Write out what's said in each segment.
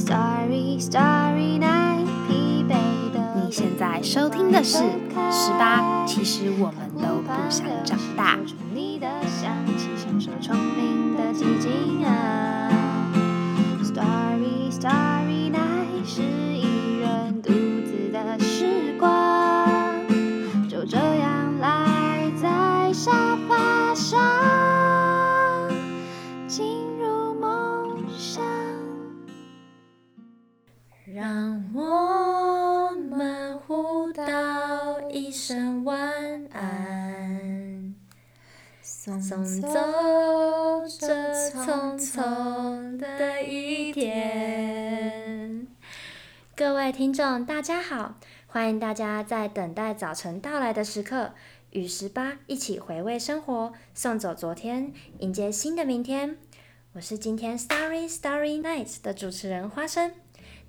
Starry, starry night，疲惫的你现在收听的是十八，其实我们都不想长大。说出你的香气，享受丛林的寂静啊。Starry, starry night，声晚安，送走这匆匆的一天。各位听众，大家好，欢迎大家在等待早晨到来的时刻，与十八一起回味生活，送走昨天，迎接新的明天。我是今天 Starry Starry Night 的主持人花生。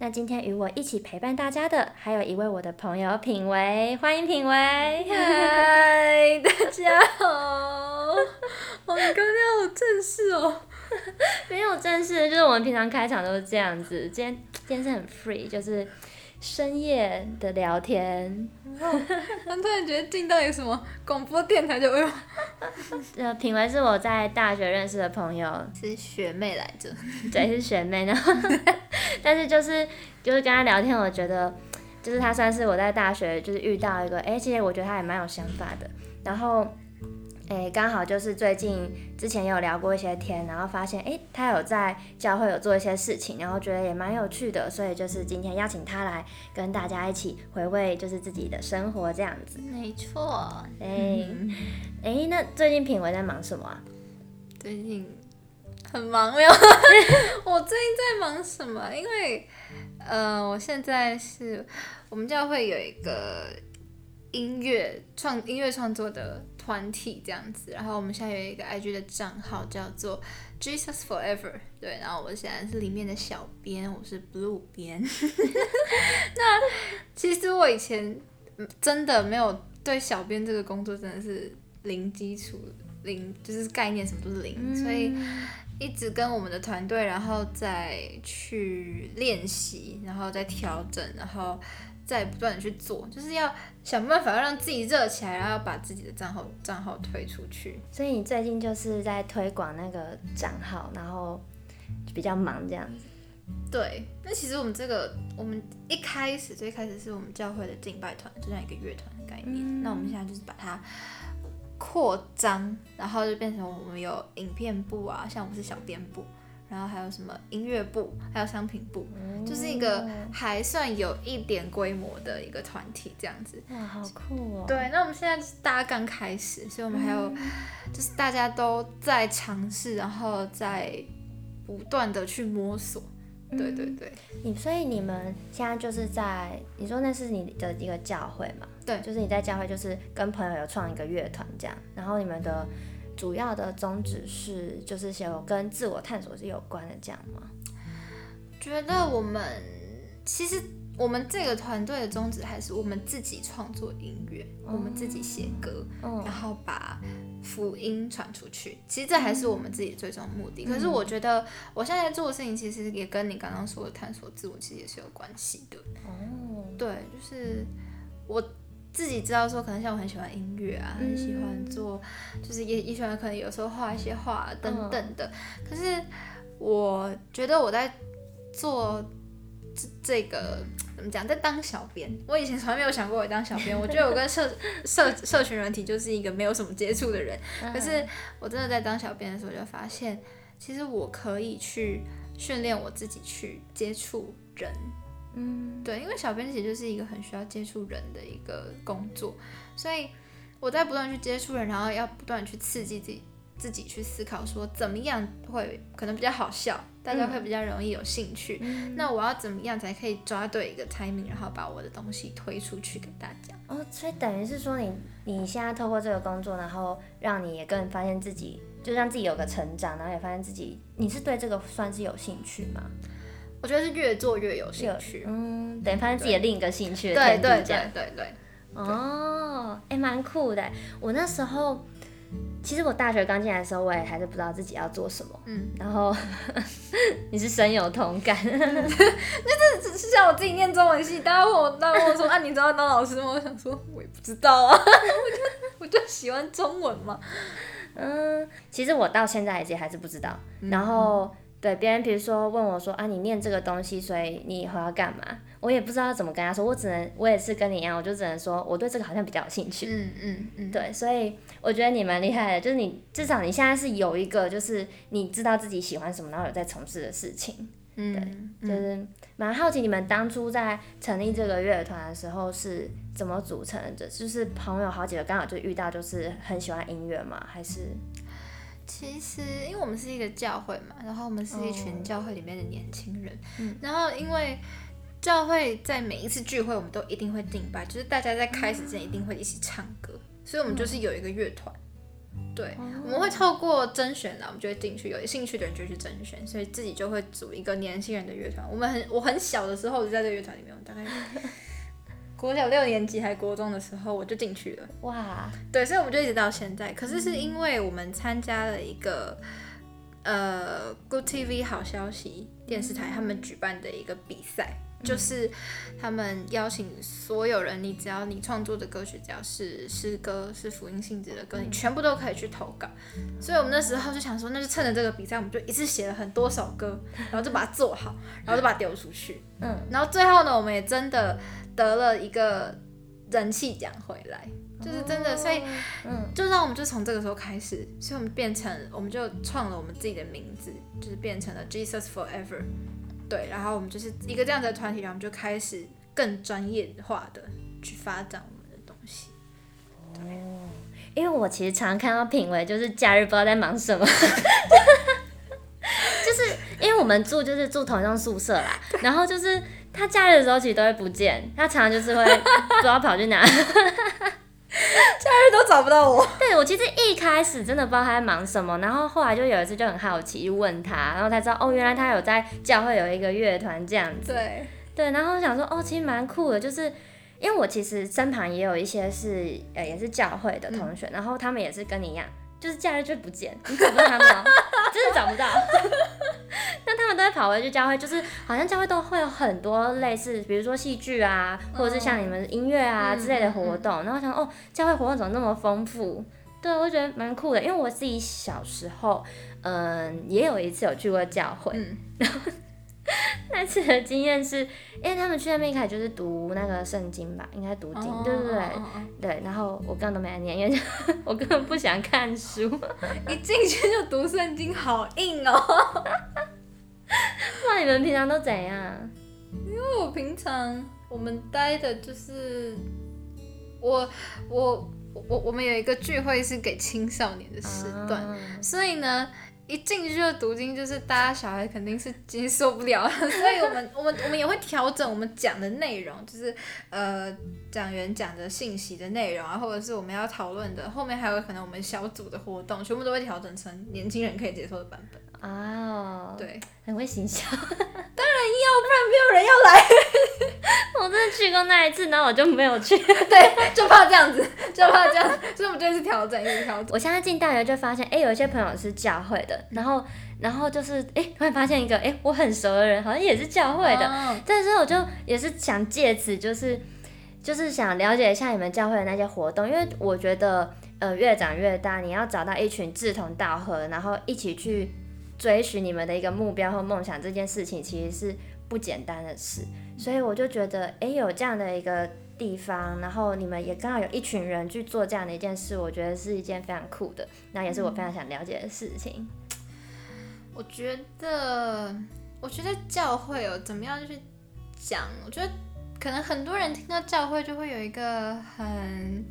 那今天与我一起陪伴大家的，还有一位我的朋友品维，欢迎品维。嗨，大家好！哦，你刚刚好正式哦。没有正式，就是我们平常开场都是这样子。今天今天是很 free，就是深夜的聊天。我突然觉得进到一个什么广播电台就哎呦，呃，品文是我在大学认识的朋友，是学妹来着。对，是学妹呢。但是就是就是跟她聊天，我觉得就是她算是我在大学就是遇到一个，哎、其实我觉得她也蛮有想法的。然后，哎、刚好就是最近之前有聊过一些天，然后发现哎、他有在教会有做一些事情，然后觉得也蛮有趣的，所以就是今天邀请他来跟大家一起回味就是自己的生活这样子。没错，哎、哎、那最近品维在忙什么啊？最近很忙没有？我最近在忙什么？因为呃，我现在是我们教会有一个音乐创音乐创作的团体这样子，然后我们现在有一个 IG 的账号叫做 Jesus Forever，对，然后我现在是里面的小编，我是 Blue 编。那其实我以前嗯真的没有对小编这个工作真的是零基础，零就是概念什么都是零，所以一直跟我们的团队，然后再去练习，然后再调整，然后再不断的去做，就是要想办法让自己热起来，然后要把自己的账号账号推出去。所以你最近就是在推广那个账号，然后比较忙这样子。对，那其实我们这个，我们一开始最开始是我们教会的敬拜团，就像一个乐团的概念。那我们现在就是把它扩张，然后就变成我们有影片部啊，像我们是小编部，然后还有什么音乐部，还有商品部，就是一个还算有一点规模的一个团体这样子。哇，好酷哦！对，那我们现在就是大家刚开始，所以我们还有、就是大家都在尝试，然后在不断的去摸索。对对对。你所以你们现在就是在你说那是你的一个教会嘛？对就是你在教会就是跟朋友有创一个乐团这样，然后你们的主要的宗旨是就是有跟自我探索是有关的这样吗？觉得我们其实我们这个团队的宗旨还是我们自己创作音乐，我们自己写歌，嗯然后把福音传出去。其实这还是我们自己最终目的。可是我觉得我现在在做的事情，其实也跟你刚刚说的探索自我，其实也是有关系的。哦，对，就是我自己知道说，可能像我很喜欢音乐啊，很喜欢做，就是也也喜欢可能有时候画一些画啊等等的。可是我觉得我在做这这个怎么讲，在当小编，我以前从来没有想过我当小编。我觉得我跟社社社群软体就是一个没有什么接触的人，可是我真的在当小编的时候，就发现其实我可以去训练我自己去接触人。嗯，对，因为小编其实就是一个很需要接触人的一个工作，所以我在不断去接触人，然后要不断去刺激自己，自己去思考说怎么样会可能比较好笑，大家会比较容易有兴趣。那我要怎么样才可以抓对一个 timing，然后把我的东西推出去给大家？哦，所以等于是说你你现在透过这个工作，然后让你也更发现自己，就让自己有个成长，然后也发现自己你是对这个算是有兴趣吗？我觉得是越做越有兴趣。嗯，等于发现自己的另一个兴趣的对对对。对对，哦，哎、蛮酷的。我那时候其实我大学刚进来的时候，我也还是不知道自己要做什么。嗯，然后 你是深有同感，只是像我自己念中文系，大家问我，大家问我说啊，你知道当老师吗？我想说，我也不知道啊，我就我就喜欢中文嘛。嗯，其实我到现在也还是不知道。然后对别人，比如说问我说啊，你念这个东西，所以你以后要干嘛？我也不知道怎么跟他说，我只能我也是跟你一样，我就只能说我对这个好像比较有兴趣。嗯嗯嗯，对，所以我觉得你蛮厉害的，就是你至少你现在是有一个，就是你知道自己喜欢什么，然后有在从事的事情。嗯，对就是蛮好奇你们当初在成立这个乐团的时候是怎么组成的？就是朋友好几个刚好就遇到，就是很喜欢音乐嘛？还是其实因为我们是一个教会嘛，然后我们是一群哦教会里面的年轻人，嗯然后因为教会在每一次聚会，我们都一定会敬拜，就是大家在开始之前一定会一起唱歌，所以我们就是有一个乐团。对，我们会透过甄选啦，我们就会进去，有兴趣的人就去甄选，所以自己就会组一个年轻人的乐团。我们很我很小的时候就在这个乐团里面，我大概国小六年级还国中的时候我就进去了。哇？对，所以我们就一直到现在。可是是因为我们参加了一个呃 Good TV 好消息电视台他们举办的一个比赛，就是他们邀请所有人，你只要你创作的歌曲，只要是诗歌、是福音性质的歌，你全部都可以去投稿。所以我们那时候就想说，那就趁着这个比赛，我们就一次写了很多首歌，然后就把它做好，然后就把它丢出去。嗯，然后最后呢，我们也真的得了一个人气奖回来，就是真的，所以嗯。就让我们就从这个时候开始，所以我们变成，我们就创了我们自己的名字，就是变成了 Jesus Forever。对，然后我们就是一个这样的团体，然后我们就开始更专业化的去发展我们的东西。因为我其实常常看到品味，就是假日不知道在忙什么，就是因为我们住就是住同一栋宿舍啦，然后就是他假日的时候其实都会不见，他常常就是会 不知道跑去哪。假日都找不到我。对我其实一开始真的不知道他在忙什么，然后后来就有一次就很好奇，就问他，然后才知道哦，原来他有在教会有一个乐团这样子。对，对，然后我想说哦，其实蛮酷的，就是因为我其实身旁也有一些是呃也是教会的同学，然后他们也是跟你一样，就是假日就不见，你找不到他们哦，真的找不到。但他们都会跑回去教会，就是好像教会都会有很多类似，比如说戏剧啊，或者是像你们音乐啊嗯之类的活动。然后想哦，教会活动怎么那么丰富？对，我觉得蛮酷的，因为我自己小时候，嗯，也有一次有去过教会，嗯，那次的经验是，因为他们去那边一开始就是读那个圣经吧，应该读经，对不对、对。然后我根本都没来念，因为 我根本不想看书。一进去就读圣经，好硬哦。那你们平常都怎样？因为我平常我们待的就是我我我我们有一个聚会是给青少年的时段，啊所以呢。一进去就读经，就是大家小孩肯定是接受不了，所以我们我们我们也会调整我们讲的内容，就是呃讲员讲的信息的内容啊，或者是我们要讨论的，后面还有可能我们小组的活动，全部都会调整成年轻人可以接受的版本。哦，，对，很会行销。要不然没有人要来。我真的去过那一次，然后我就没有去。对，就怕这样子，就怕这样，所以我们就一直调整，一直调整。我现在进大学就发现，哎、有一些朋友是教会的，然后然后就是，哎、突然发现一个，哎、我很熟的人，好像也是教会的。哦但是我就也是想借此，就是就是想了解一下你们教会的那些活动，因为我觉得，呃，越长越大，你要找到一群志同道合，然后一起去追寻你们的一个目标或梦想，这件事情其实是不简单的事。所以我就觉得，诶，有这样的一个地方，然后你们也刚好有一群人去做这样的一件事，我觉得是一件非常酷的，那也是我非常想了解的事情。我觉得，我觉得教会哦怎么样去讲？我觉得可能很多人听到教会就会有一个很、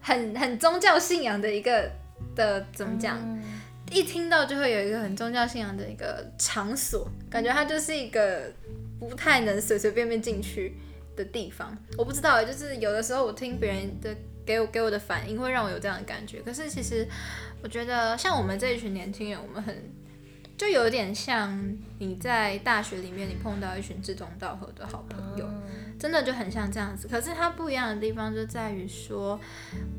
很、很宗教信仰的一个的怎么讲？嗯一听到就会有一个很宗教信仰的一个场所，感觉它就是一个不太能随随便便进去的地方。我不知道，就是有的时候我听别人的给我给我的反应，会让我有这样的感觉。可是其实我觉得，像我们这一群年轻人，我们很就有点像你在大学里面你碰到一群志同道合的好朋友。真的就很像这样子。可是它不一样的地方就在于说，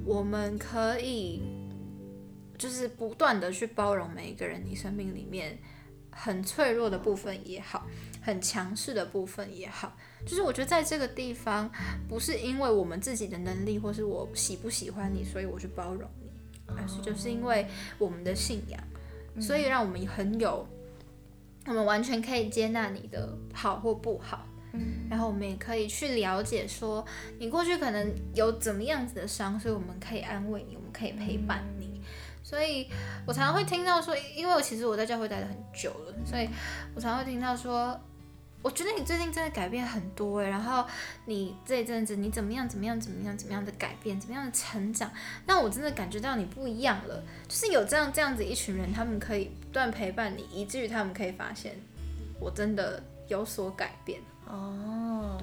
我们可以就是不断的去包容每一个人你生命里面很脆弱的部分也好，很强势的部分也好，就是我觉得在这个地方，不是因为我们自己的能力，或是我喜不喜欢你，所以我去包容你，而是就是因为我们的信仰，所以让我们很有，我们完全可以接纳你的好或不好。然后我们也可以去了解说，你过去可能有怎么样子的伤，所以我们可以安慰你，我们可以陪伴你。所以我常常会听到说，因为我其实我在教会待了很久了，所以我常常会听到说，我觉得你最近真的改变很多诶，然后你这一阵子你怎么样怎么样怎么样怎么样的改变，怎么样的成长，那我真的感觉到你不一样了。就是有这样这样子一群人，他们可以不断陪伴你，以至于他们可以发现我真的有所改变。哦，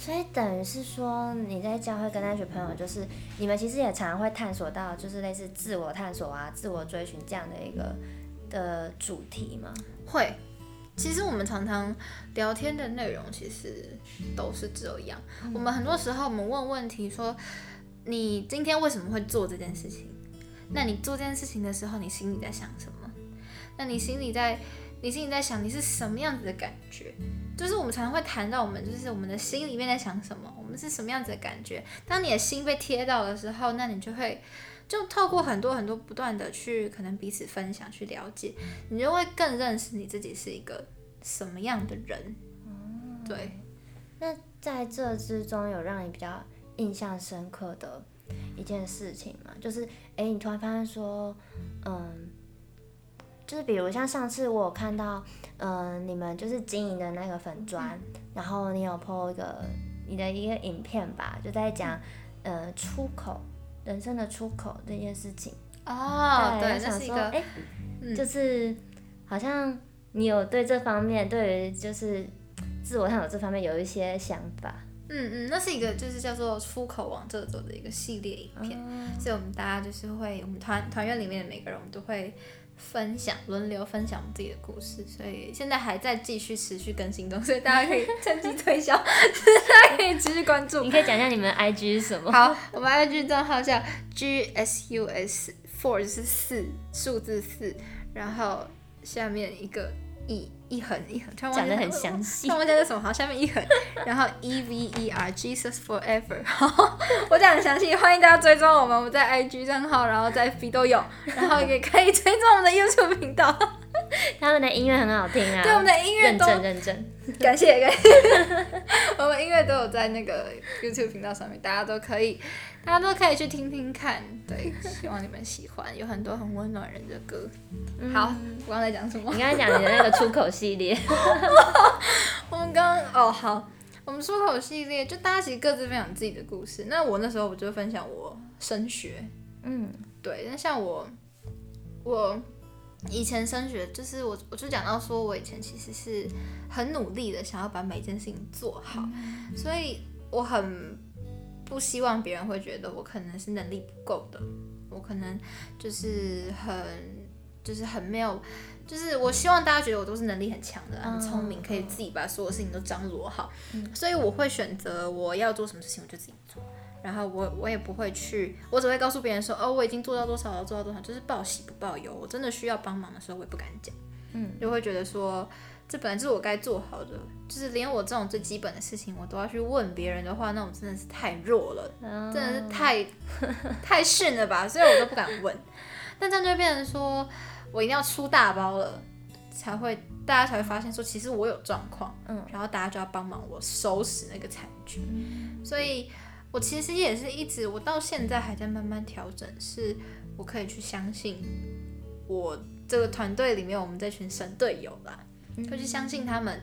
所以等于是说你在教会跟那群朋友，就是你们其实也常常会探索到，就是类似自我探索啊、自我追寻这样的一个的主题吗？会，其实我们常常聊天的内容其实都是这样。我们很多时候我们问问题说，你今天为什么会做这件事情？那你做这件事情的时候，你心里在想什么？那你心里在？你心里在想你是什么样子的感觉，就是我们常常会谈到我们，就是我们的心里面在想什么，我们是什么样子的感觉。当你的心被贴到的时候，那你就会就透过很多很多不断的去可能彼此分享去了解，你就会更认识你自己是一个什么样的人。对。那在这之中有让你比较印象深刻的一件事情吗？就是哎，你突然发现说，嗯。就是比如像上次我有看到，嗯，你们就是经营的那个粉砖，然后你有 po 一个你的一个影片吧，就在讲，呃，出口人生的出口这件事情。哦，对，那是一个，哎，就是好像你有对这方面，对于就是自我探索这方面有一些想法。嗯嗯，那是一个就是叫做出口往这走的一个系列影片，所以我们大家就是会，我们团团员里面的每个人，我们都会。分享轮流分享我们自己的故事，所以现在还在继续持续更新中，所以大家可以趁机推销，大家可以持续关注。你可以讲一下你们 IG 是什么？好，我们 IG 账号叫 GSUS Four，就是四数字四，然后下面一个 E。一横一横，讲的很详细。我讲的什么？好，下面一横，然后 E V E R Jesus Forever 好。我讲很详细，欢迎大家追踪我们，我们在 IG 账号，然后在 F 都有，然后也可以追踪我们的 YouTube 频道。他们的音乐很好听啊，对我们的音乐认真认真，感谢感谢。我们音乐都有在那个 YouTube 频道上面，大家都可以。大家都可以去听听看，对，希望你们喜欢，有很多很温暖人的歌。好，我刚才讲什么？你刚才讲你的那个出口系列。我们刚哦好，我们出口系列就大家其实各自分享自己的故事。那我那时候我就分享我升学，嗯，对。那像我，我以前升学就是我我就讲到说我以前其实是很努力的，想要把每件事情做好，所以我很。不希望别人会觉得我可能是能力不够的，我可能就是很就是很没有，就是我希望大家觉得我都是能力很强的，很聪明，可以自己把所有事情都张罗好。所以我会选择我要做什么事情我就自己做，然后我我也不会去，我只会告诉别人说哦我已经做到多少了，做到多少，就是报喜不报忧。我真的需要帮忙的时候我也不敢讲，嗯，就会觉得说。这本来就是我该做好的，就是连我这种最基本的事情我都要去问别人的话，那我真的是太弱了，真的是太 太逊了吧，所以我都不敢问。但这样就会变成说我一定要出大包了，才会大家才会发现说其实我有状况，嗯，然后大家就要帮忙我收拾那个残局。所以我其实也是一直，我到现在还在慢慢调整，是我可以去相信我这个团队里面我们这群神队友啦。就去相信他们，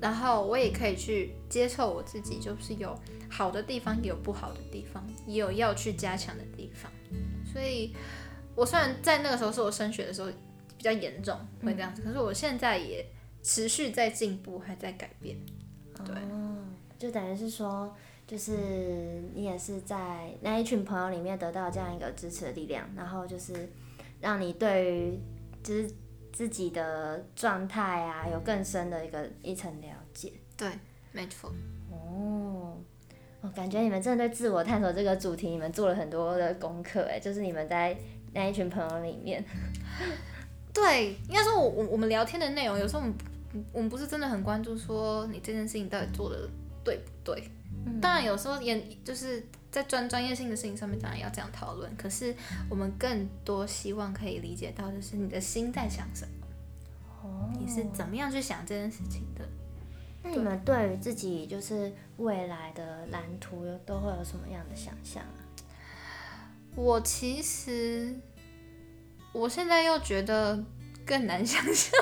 然后我也可以去接受我自己，就是有好的地方，也有不好的地方，也有要去加强的地方。所以，我虽然在那个时候是我升学的时候比较严重，会这样子，可是我现在也持续在进步，还在改变。对，就等于是说，就是你也是在那一群朋友里面得到这样一个支持的力量，然后就是让你对于就是。自己的状态啊，有更深的一个一层了解。对，没错。哦，我感觉你们真的对自我探索这个主题，你们做了很多的功课，哎，就是你们在那一群朋友里面。对，应该说我我我们聊天的内容，有时候我们我们不是真的很关注说你这件事情到底做的对不对。当然有时候也就是在专专业性的事情上面，当然要这样讨论。可是我们更多希望可以理解到的是你的心在想什么，哦你是怎么样去想这件事情的。那你们对于自己就是未来的蓝图有都会有什么样的想象啊？我其实我现在又觉得更难想象，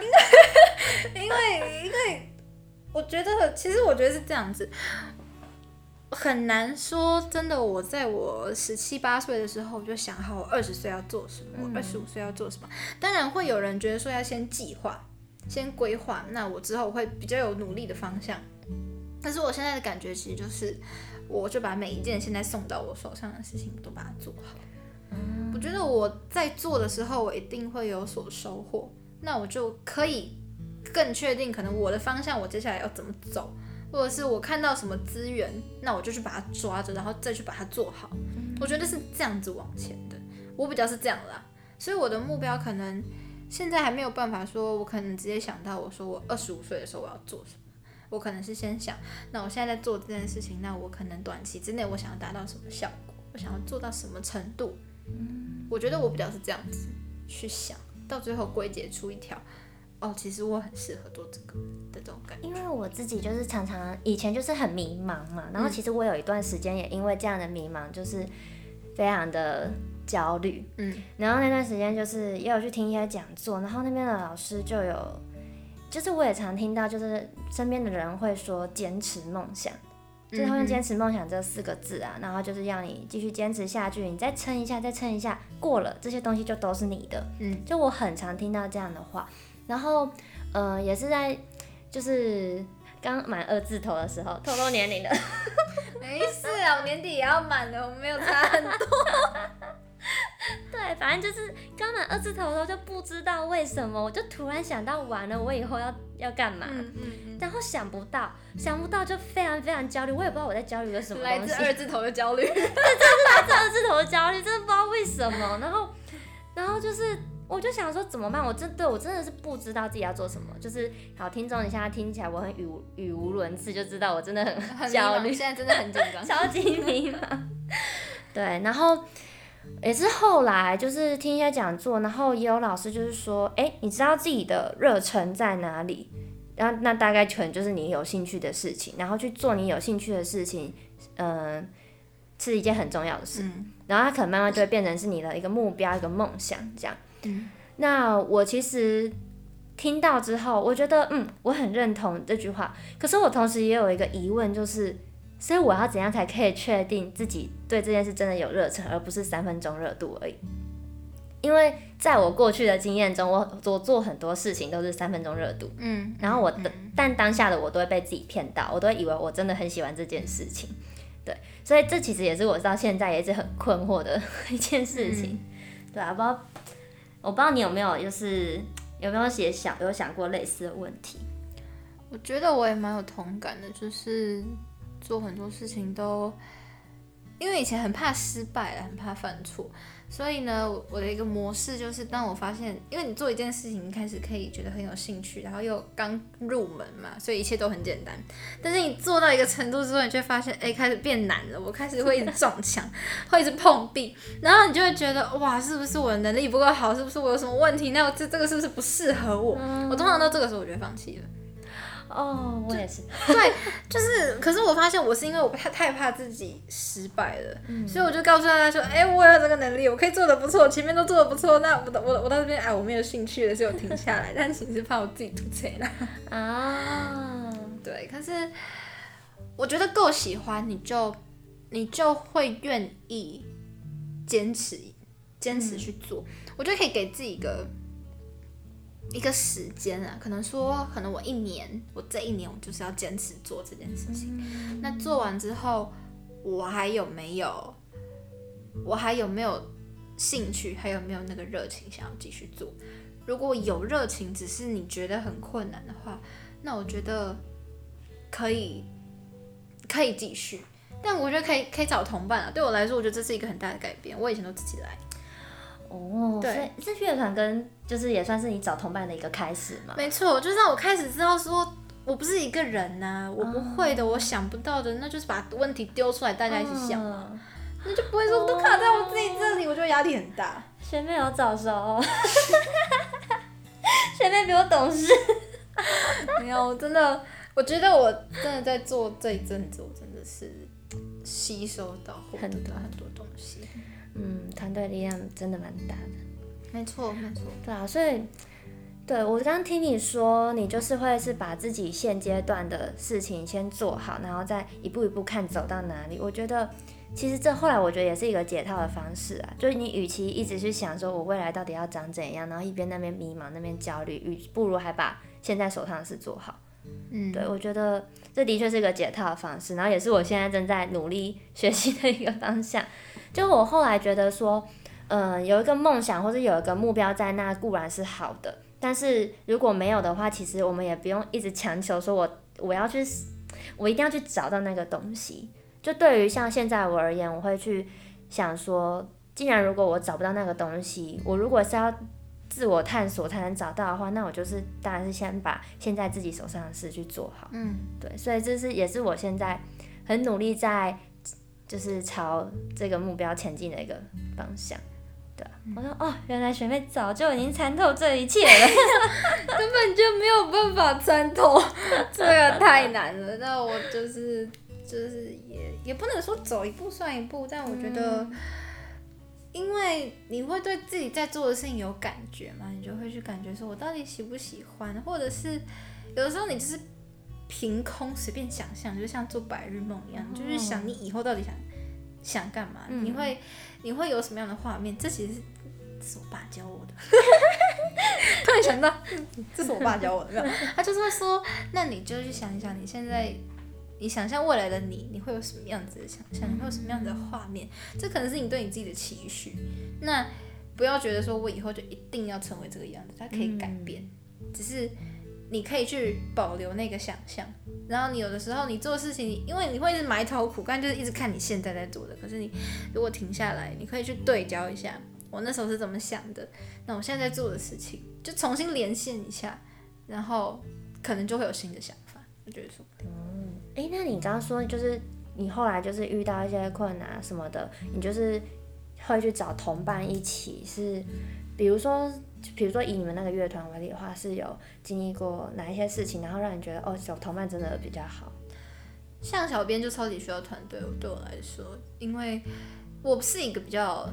因为因为因为我觉得其实我觉得是这样子，很难说真的。我在我十七八岁的时候我就想好我二十岁要做什么，我二十五岁要做什么。当然会有人觉得说要先计划、先规划，那我之后会比较有努力的方向。但是我现在的感觉其实就是，我就把每一件现在送到我手上的事情都把它做好。我觉得我在做的时候，我一定会有所收获，那我就可以更确定，可能我的方向我接下来要怎么走，或者是我看到什么资源，那我就去把它抓着，然后再去把它做好。我觉得是这样子往前的，我比较是这样啦，所以我的目标可能现在还没有办法说，我可能直接想到我说我二十五岁的时候我要做什么。我可能是先想，那我现在在做这件事情，那我可能短期之内我想要达到什么效果，我想要做到什么程度，我觉得我比较是这样子去想，到最后归结出一条，哦，其实我很适合做这个的这种感觉。因为我自己就是常常以前就是很迷茫嘛，然后其实我有一段时间也因为这样的迷茫，就是非常的焦虑，嗯，然后那段时间就是也有去听一些讲座，然后那边的老师就有，就是我也常听到，就是身边的人会说坚持梦想，就是他用坚持梦想这四个字啊，然后就是要你继续坚持下去，你再撑一下，再撑一下，过了这些东西就都是你的。嗯，就我很常听到这样的话，然后呃也是在就是刚满二字头的时候，透露年龄的，没事啊，我年底也要满了，我没有差很多。对，反正就是刚满二字头的时候就不知道为什么，我就突然想到完了，我以后要要干嘛。嗯嗯然后想不到，想不到就非常非常焦虑，我也不知道我在焦虑个什嗯，么东西。来自二字头的焦虑。这二字头的焦虑，真的不知道为什么。然后，然后就是，我就想说怎么办？我真对我真的是不知道自己要做什么。就是好，听众，你现在听起来我很语无语无伦次，就知道我真的很很焦虑，茫现在真的很紧张。超级迷茫。对，然后也是后来就是听一些讲座，然后也有老师就是说，哎，你知道自己的热忱在哪里？然后那大概全就是你有兴趣的事情，然后去做你有兴趣的事情，嗯、是一件很重要的事。嗯然后它可能慢慢就会变成是你的一个目标、一个梦想这样。嗯。那我其实听到之后，我觉得嗯，我很认同这句话。可是我同时也有一个疑问，就是，所以我要怎样才可以确定自己对这件事真的有热忱，而不是三分钟热度而已？因为在我过去的经验中，我我做很多事情都是三分钟热度，嗯，然后我的，但当下的我都会被自己骗到，我都会以为我真的很喜欢这件事情，对，所以这其实也是我到现在也是很困惑的一件事情，对啊，不知道我不知道你有没有就是有没有写想有想过类似的问题？我觉得我也蛮有同感的，就是做很多事情都，因为以前很怕失败，很怕犯错，所以呢，我我的一个模式就是，当我发现，因为你做一件事情，一开始可以觉得很有兴趣，然后又刚入门嘛，所以一切都很简单。但是你做到一个程度之后，你就会发现，哎，开始变难了，我开始会一直撞墙，会一直碰壁，然后你就会觉得，哇，是不是我的能力不够好？是不是我有什么问题？那我这这个是不是不适合我？我通常到这个时候，我就会放弃了。哦，我也是，对，就是，可是我发现我是因为我太太怕自己失败了，所以我就告诉大家说，哎、我有这个能力，我可以做的不错，前面都做的不错，那我我我到这边，哎，我没有兴趣了，所以我停下来，但其实怕我自己吐槽了。啊，对，可是我觉得够喜欢，你就你就会愿意坚持坚持去做，我觉得可以给自己一个。一个时间啊，可能说，可能我一年，我这一年我就是要坚持做这件事情。那做完之后，我还有没有，我还有没有兴趣，还有没有那个热情想要继续做？如果有热情，只是你觉得很困难的话，那我觉得可以可以继续。但我觉得可以可以找同伴啊。对我来说，我觉得这是一个很大的改变。我以前都自己来，哦，所对以这乐团跟就是也算是你找同伴的一个开始嘛。没错，就让我开始知道说。我不是一个人呐、我不会的，我想不到的，那就是把问题丢出来，大家一起想嘛，嗯那就不会说都卡在我自己这里，我觉得压力很大。学妹有早熟，学妹比我懂事。没有，我真的，我觉得我真的在做这一阵子，我真的是吸收到、很多到很多东西。嗯，团队力量真的蛮大的。没错，没错。对啊，所以对我刚刚听你说，你就是会是把自己现阶段的事情先做好，然后再一步一步看走到哪里。我觉得其实这后来我觉得也是一个解套的方式啊，就是你与其一直去想说我未来到底要长怎样，然后一边那边迷茫那边焦虑，与不如还把现在手上的事做好。嗯，对，我觉得这的确是一个解套的方式，然后也是我现在正在努力学习的一个方向。就我后来觉得说，嗯、有一个梦想或者有一个目标在那固然是好的，但是如果没有的话，其实我们也不用一直强求说我我要去，我一定要去找到那个东西。就对于像现在我而言，我会去想说，既然如果我找不到那个东西，我如果是要自我探索才能找到的话，那我就是当然是先把现在自己手上的事去做好。嗯，对，所以这是也是我现在很努力在就是朝这个目标前进的一个方向。对啊，我说哦，原来学妹早就已经参透这一切了。根本就没有办法参透，这个太难了。那我就是就是也也不能说走一步算一步，但我觉得，因为你会对自己在做的事情有感觉嘛，你就会去感觉说我到底喜不喜欢，或者是有的时候你就是凭空随便想象，就像做白日梦一样，你就是想你以后到底想想干嘛，嗯你会你会有什么样的画面？这其实是是我爸教我的。突然想到，嗯这是我爸教我的，没有，他就是会说，那你就去想一想，你现在，你想象未来的你，你会有什么样子的想象，你会有什么样子的画面？这可能是你对你自己的期许。那不要觉得说我以后就一定要成为这个样子，它可以改变，只是你可以去保留那个想象。然后你有的时候你做事情，因为你会一直埋头苦干，就是一直看你现在在做的。可是你如果停下来，你可以去对焦一下，我那时候是怎么想的，那我现在在做的事情，就重新连线一下，然后可能就会有新的想法。我觉得说，诶，那你刚刚说就是你后来就是遇到一些困难什么的，你就是会去找同伴一起，是比如说。比如说以你们那个乐团为例的话，是有经历过哪一些事情，然后让你觉得哦，小同伴真的比较好。像小编就超级需要团队，对我来说，因为我是一个比较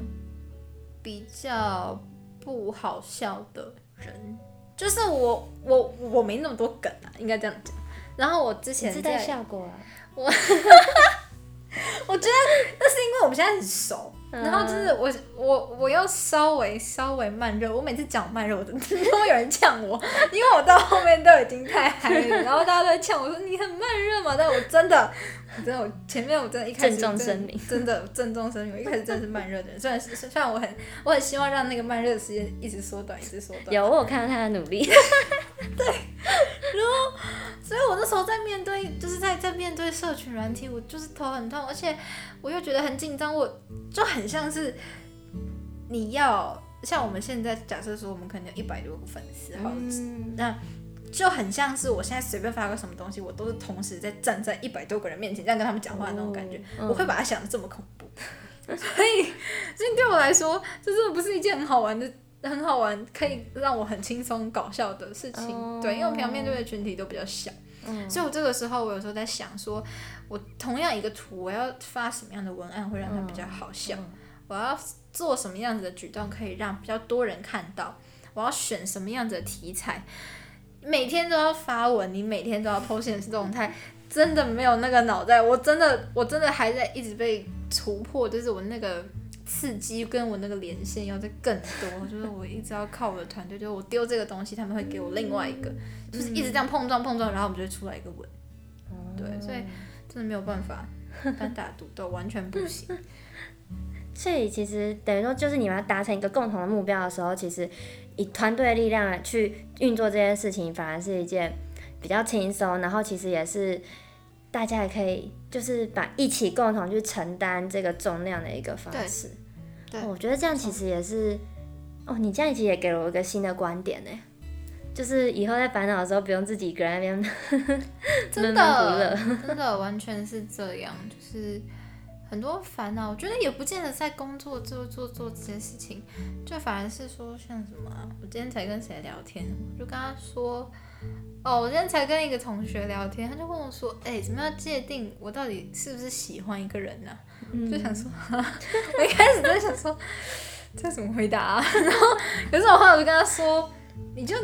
比较不好笑的人，就是我我我没那么多梗啊，应该这样讲。然后我之前自带在效果啊，我我觉得那是因为我们现在很熟，嗯然后就是我我我又稍微稍微慢热，我每次讲慢热的都 会有人呛我，因为我到后面都已经太嗨了，然后大家都在呛我说你很慢热嘛，但我真的我真的我前面我真的一开始声明真的郑重声明，我一开始真的是慢热的人，虽然是虽然我很我很希望让那个慢热的时间一直缩短，一直缩短，有我有看到他的努力。对，然后所以我那时候在面对，就是在在面对社群软体，我就是头很痛，而且我又觉得很紧张，我就很像是你要像我们现在假设说我们可能有一百多个粉丝，好，嗯那就很像是我现在随便发个什么东西，我都是同时在站在一百多个人面前这样跟他们讲话的那种感觉，哦我会把它想的这么恐怖，所以所以对我来说，这真的不是一件很好玩的。很好玩，可以让我很轻松搞笑的事情。哦对，因为我平常面对的群体都比较小，嗯所以我这个时候，我有时候在想说，我同样一个图，我要发什么样的文案会让它比较好笑？嗯我要做什么样子的举动可以让比较多人看到？我要选什么样子的题材？每天都要发文，你每天都要 po 现实动态，真的没有那个脑袋，我真的我真的还在一直被突破，就是我那个刺激跟我那个连线要再更多，就是我一直要靠我的团队，就是我丢这个东西，他们会给我另外一个，就是一直这样碰撞碰撞，然后我们就会出来一个文，对所以真的没有办法单打独斗，完全不行。所以其实等于说，就是你们要达成一个共同的目标的时候，其实以团队的力量去运作这件事情，反而是一件比较轻松，然后其实也是大家也可以就是把一起共同去承担这个重量的一个方式。对哦我觉得这样其实也是哦，你这样其实也给了我一个新的观点呢，就是以后在烦恼的时候不用自己一个人那边 真闷闷不乐的，真的完全是这样，就是很多烦恼，我觉得也不见得在工作做做做这些事情，就反而是说像什么啊、我今天才跟谁聊天，我就跟他说，哦，我今天才跟一个同学聊天，他就问我说，哎、怎么样界定我到底是不是喜欢一个人呢、嗯就想说，我一开始在想说，这怎么回答、啊？然后可是我后来我就跟他说，你就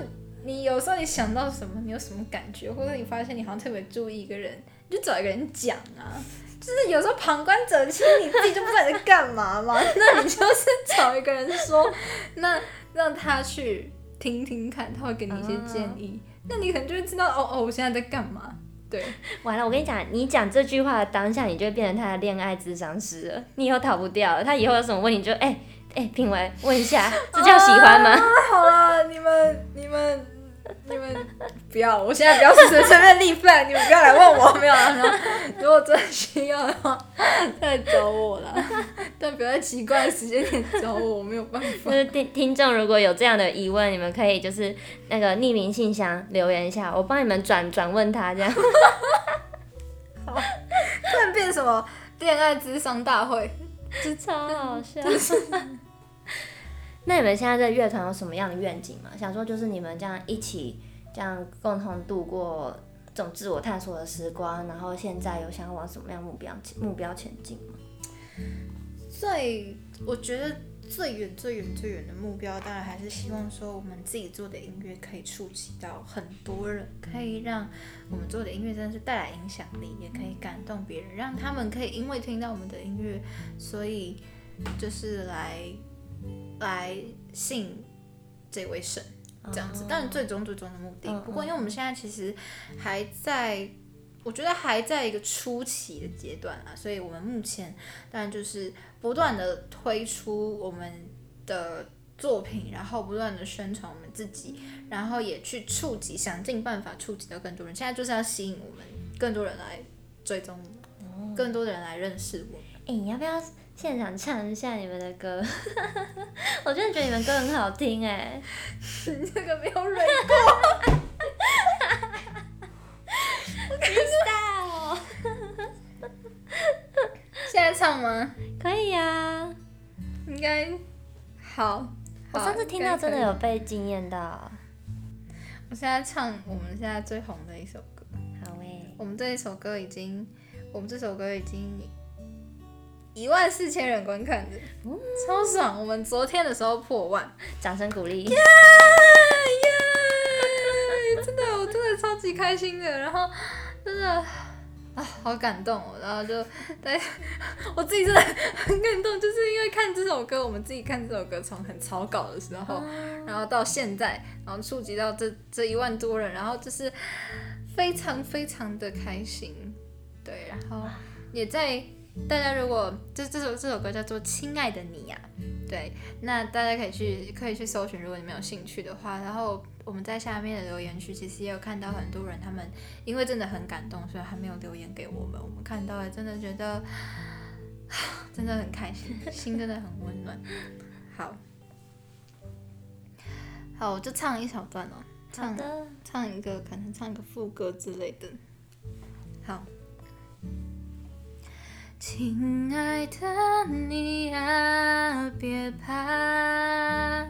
你有时候你想到什么，你有什么感觉，或者你发现你好像特别注意一个人，你就找一个人讲啊。就是有时候旁观者清，你自己就不知道你在干嘛嘛，那你就是找一个人说，那让他去听听看，他会给你一些建议，那你可能就会知道哦哦，我现在在干嘛。对，完了，我跟你讲，你讲这句话的当下，你就会变成他的恋爱智商师了，你以后逃不掉了。他以后有什么问题，你就哎哎，品文问一下，这叫喜欢吗？啊好了，你们你们 你们不要，我现在不要随随便立 flag，你们不要来问我，没有 如果真的需要的话，再来找我啦。但不要在奇怪的时间点找我，我没有办法就。是听听众如果有这样的疑问，你们可以就是那个匿名信箱留言一下，我帮你们转转问他这样。好突然变什么恋爱智商大会？这超好笑。那你们现在这乐团有什么样的愿景吗？想说就是你们这样一起这样共同度过这种自我探索的时光，然后现在有想要往什么样目标目标前进吗？最我觉得最远最远最远的目标，当然还是希望说我们自己做的音乐可以触及到很多人，可以让我们做的音乐真的是带来影响力，也可以感动别人，让他们可以因为听到我们的音乐，所以就是来来信这位神。这样子，但是最终最终的目的。嗯不过，因为我们现在其实还在，我觉得还在一个初期的阶段啊，所以我们目前当然就是不断的推出我们的作品，然后不断的宣传我们自己，然后也去触及，想尽办法触及到更多人。现在就是要吸引我们更多人来追踪更多的人来认识我们。哎、你要不要现场唱一下你们的歌？我真的觉得你们歌很好听哎。你这个没有蕊过，现在唱吗？可以啊，应该好。好我上次听到真的。有被惊艳到。我现在唱我们现在最红的一首歌，好诶、我们这一首歌已经，我们这首歌已经一万四千人观看的，超爽！我们昨天的时候破万，掌声鼓励。耶耶！真的，我真的超级开心的，然后真的啊，好感动哦，然后就对我自己真的很感动，就是因为看这首歌，我们自己看这首歌从很草稿的时候，然后到现在，然后触及到这这一万多人，然后就是非常非常的开心，对，然后也在大家如果这这首这首歌叫做《亲爱的你》呀，对，那大家可以去可以去搜寻，如果你们有兴趣的话，然后我们在下面的留言区其实也有看到很多人，他们因为真的很感动，所以还没有留言给我们，我们看到了真的觉得真的很开心，心真的很温暖。好，好，我就唱一小段哦，唱，唱一个，可能唱一个副歌之类的。好，亲爱的你啊，别怕，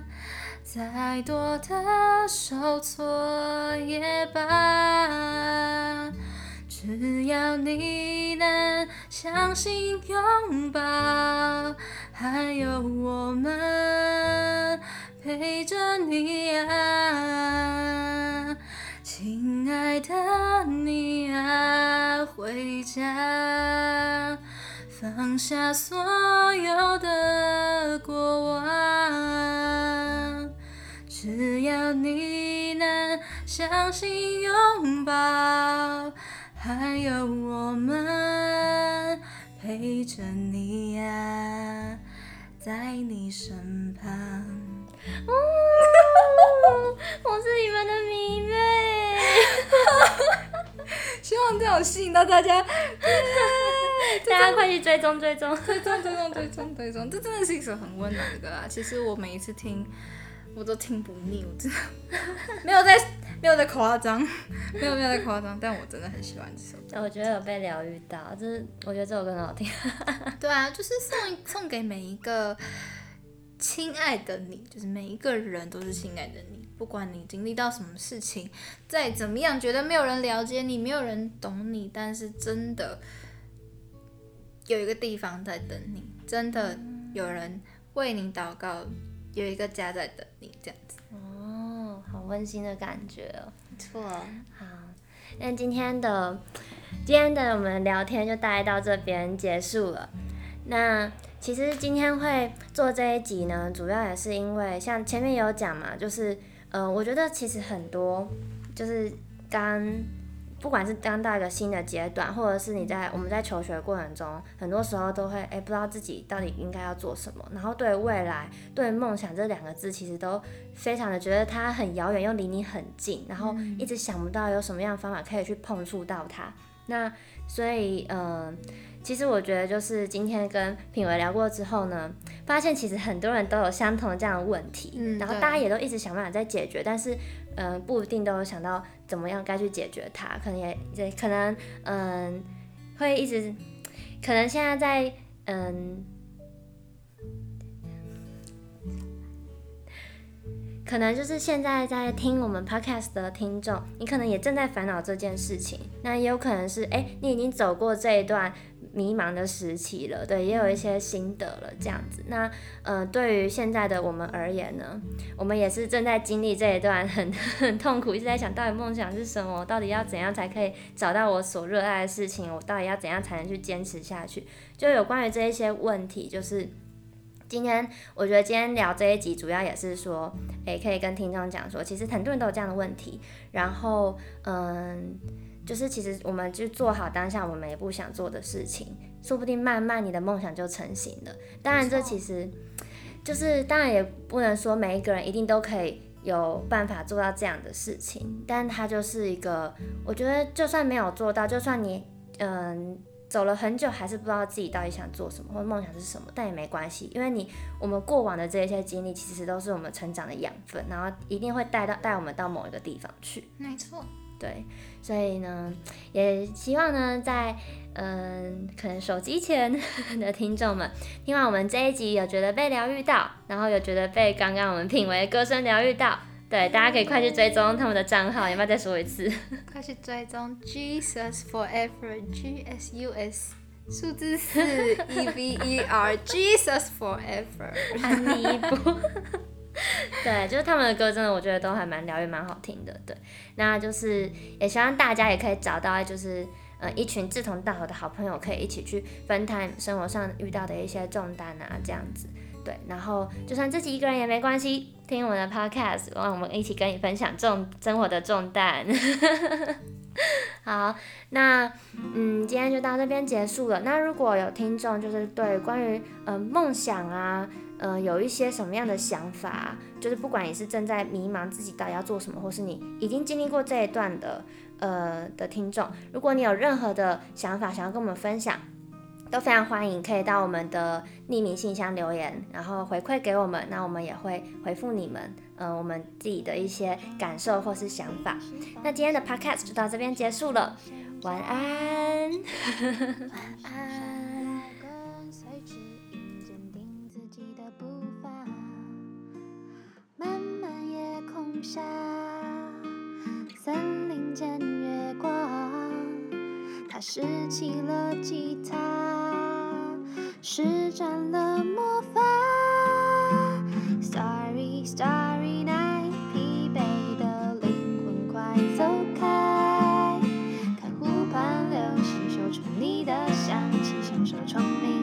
再多的受挫也罢，只要你能相信拥抱，还有我们陪着你啊。亲爱的你啊，回家，放下所有的过往，只要你能相信拥抱，还有我们陪着你啊，在你身旁。哦，我是你们的迷妹。希望这样吸引到大家，大家快去追踪追踪。追踪 追踪追踪追踪，这真的是一首很温暖的歌啊！其实我每一次听，我都听不腻，我真的 没有在没有在夸张，没有没有在夸张，但我真的很喜欢这首歌。我觉得有被疗愈到，就是我觉得这首歌很好听。对啊，就是送送给每一个亲爱的你，就是每一个人都是亲爱的你，不管你经历到什么事情，再怎么样觉得没有人了解你，没有人懂你，但是真的有一个地方在等你，真的有人为你祷告，有一个家在等你，这样子。哦，好温馨的感觉哦。没错，好，那今天的今天的我们聊天就大概到这边结束了。那其实今天会做这一集呢，主要也是因为像前面有讲嘛，就是呃，我觉得其实很多就是刚不管是刚到一个新的阶段，或者是你在我们在求学过程中，很多时候都会哎、不知道自己到底应该要做什么，然后对未来、对梦想这两个字，其实都非常的觉得它很遥远又离你很近，然后一直想不到有什么样的方法可以去碰触到它。那所以嗯、呃其实我觉得就是今天跟品维聊过之后呢，发现其实很多人都有相同的这样的问题，然后大家也都一直想办法在解决，但是嗯、不一定都有想到怎么样该去解决它，可能也也可能嗯、会一直，可能现在在嗯。可能就是现在在听我们 podcast 的听众，你可能也正在烦恼这件事情，那也有可能是哎、你已经走过这一段迷茫的时期了，对，也有一些心得了，这样子。那呃，对于现在的我们而言呢，我们也是正在经历这一段很 很痛苦，一直在想到底梦想是什么，我到底要怎样才可以找到我所热爱的事情，我到底要怎样才能去坚持下去？就有关于这一些问题，就是。今天我觉得今天聊这一集，主要也是说，诶，可以跟听众讲说，其实很多人都有这样的问题，然后，嗯，就是其实我们就做好当下我们每一步想做的事情，说不定慢慢你的梦想就成型了。当然，这其实就是当然也不能说每一个人一定都可以有办法做到这样的事情，但它就是一个，我觉得就算没有做到，就算你嗯。走了很久，还是不知道自己到底想做什么或者梦想是什么，但也没关系，因为你我们过往的这些经历，其实都是我们成长的养分，然后一定会带到带我们到某一个地方去。没错，对，所以呢，也希望呢，在嗯，可能手机前的听众们，听完我们这一集，有觉得被疗愈到，然后有觉得被刚刚我们品味的歌声疗愈到，对，大家可以快去追踪他们的账号，要不要再说一次？快去追踪 Jesus Forever G S U S 数字四 E V E R Jesus Forever。安妮一波。对，就是他们的歌，真的我觉得都还蛮疗愈、蛮好听的。对，那就是也希望大家也可以找到，就是呃一群志同道合的好朋友，可以一起去分摊生活上遇到的一些重担啊，这样子。对，然后就算自己一个人也没关系，听我们的 podcast，让我们一起跟你分享重生活的重担。好，那嗯，今天就到这边结束了。那如果有听众就是对关于嗯梦想啊，呃，有一些什么样的想法，就是不管你是正在迷茫自己到底要做什么，或是你已经经历过这一段的呃的听众，如果你有任何的想法想要跟我们分享，都非常欢迎，可以到我们的匿名信箱留言，然后回馈给我们，那我们也会回复你们，呃，我们自己的一些感受或是想法。那今天的 podcast 就到这边结束了，晚安。晚安。下，森林间月光，他拾起了吉他，施展了魔法。Starry, starry night，疲惫的灵魂快走开。看湖畔流星嗅出你的香气，享受丛林